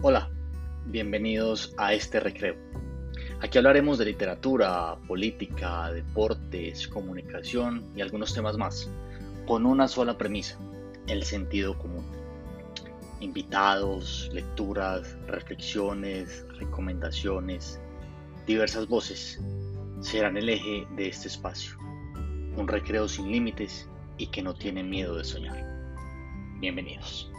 Hola, bienvenidos a este recreo. Aquí hablaremos de literatura, política, deportes, comunicación y algunos temas más, con una sola premisa, el sentido común. Invitados, lecturas, reflexiones, recomendaciones, diversas voces serán el eje de este espacio. Un recreo sin límites y que no tiene miedo de soñar. Bienvenidos.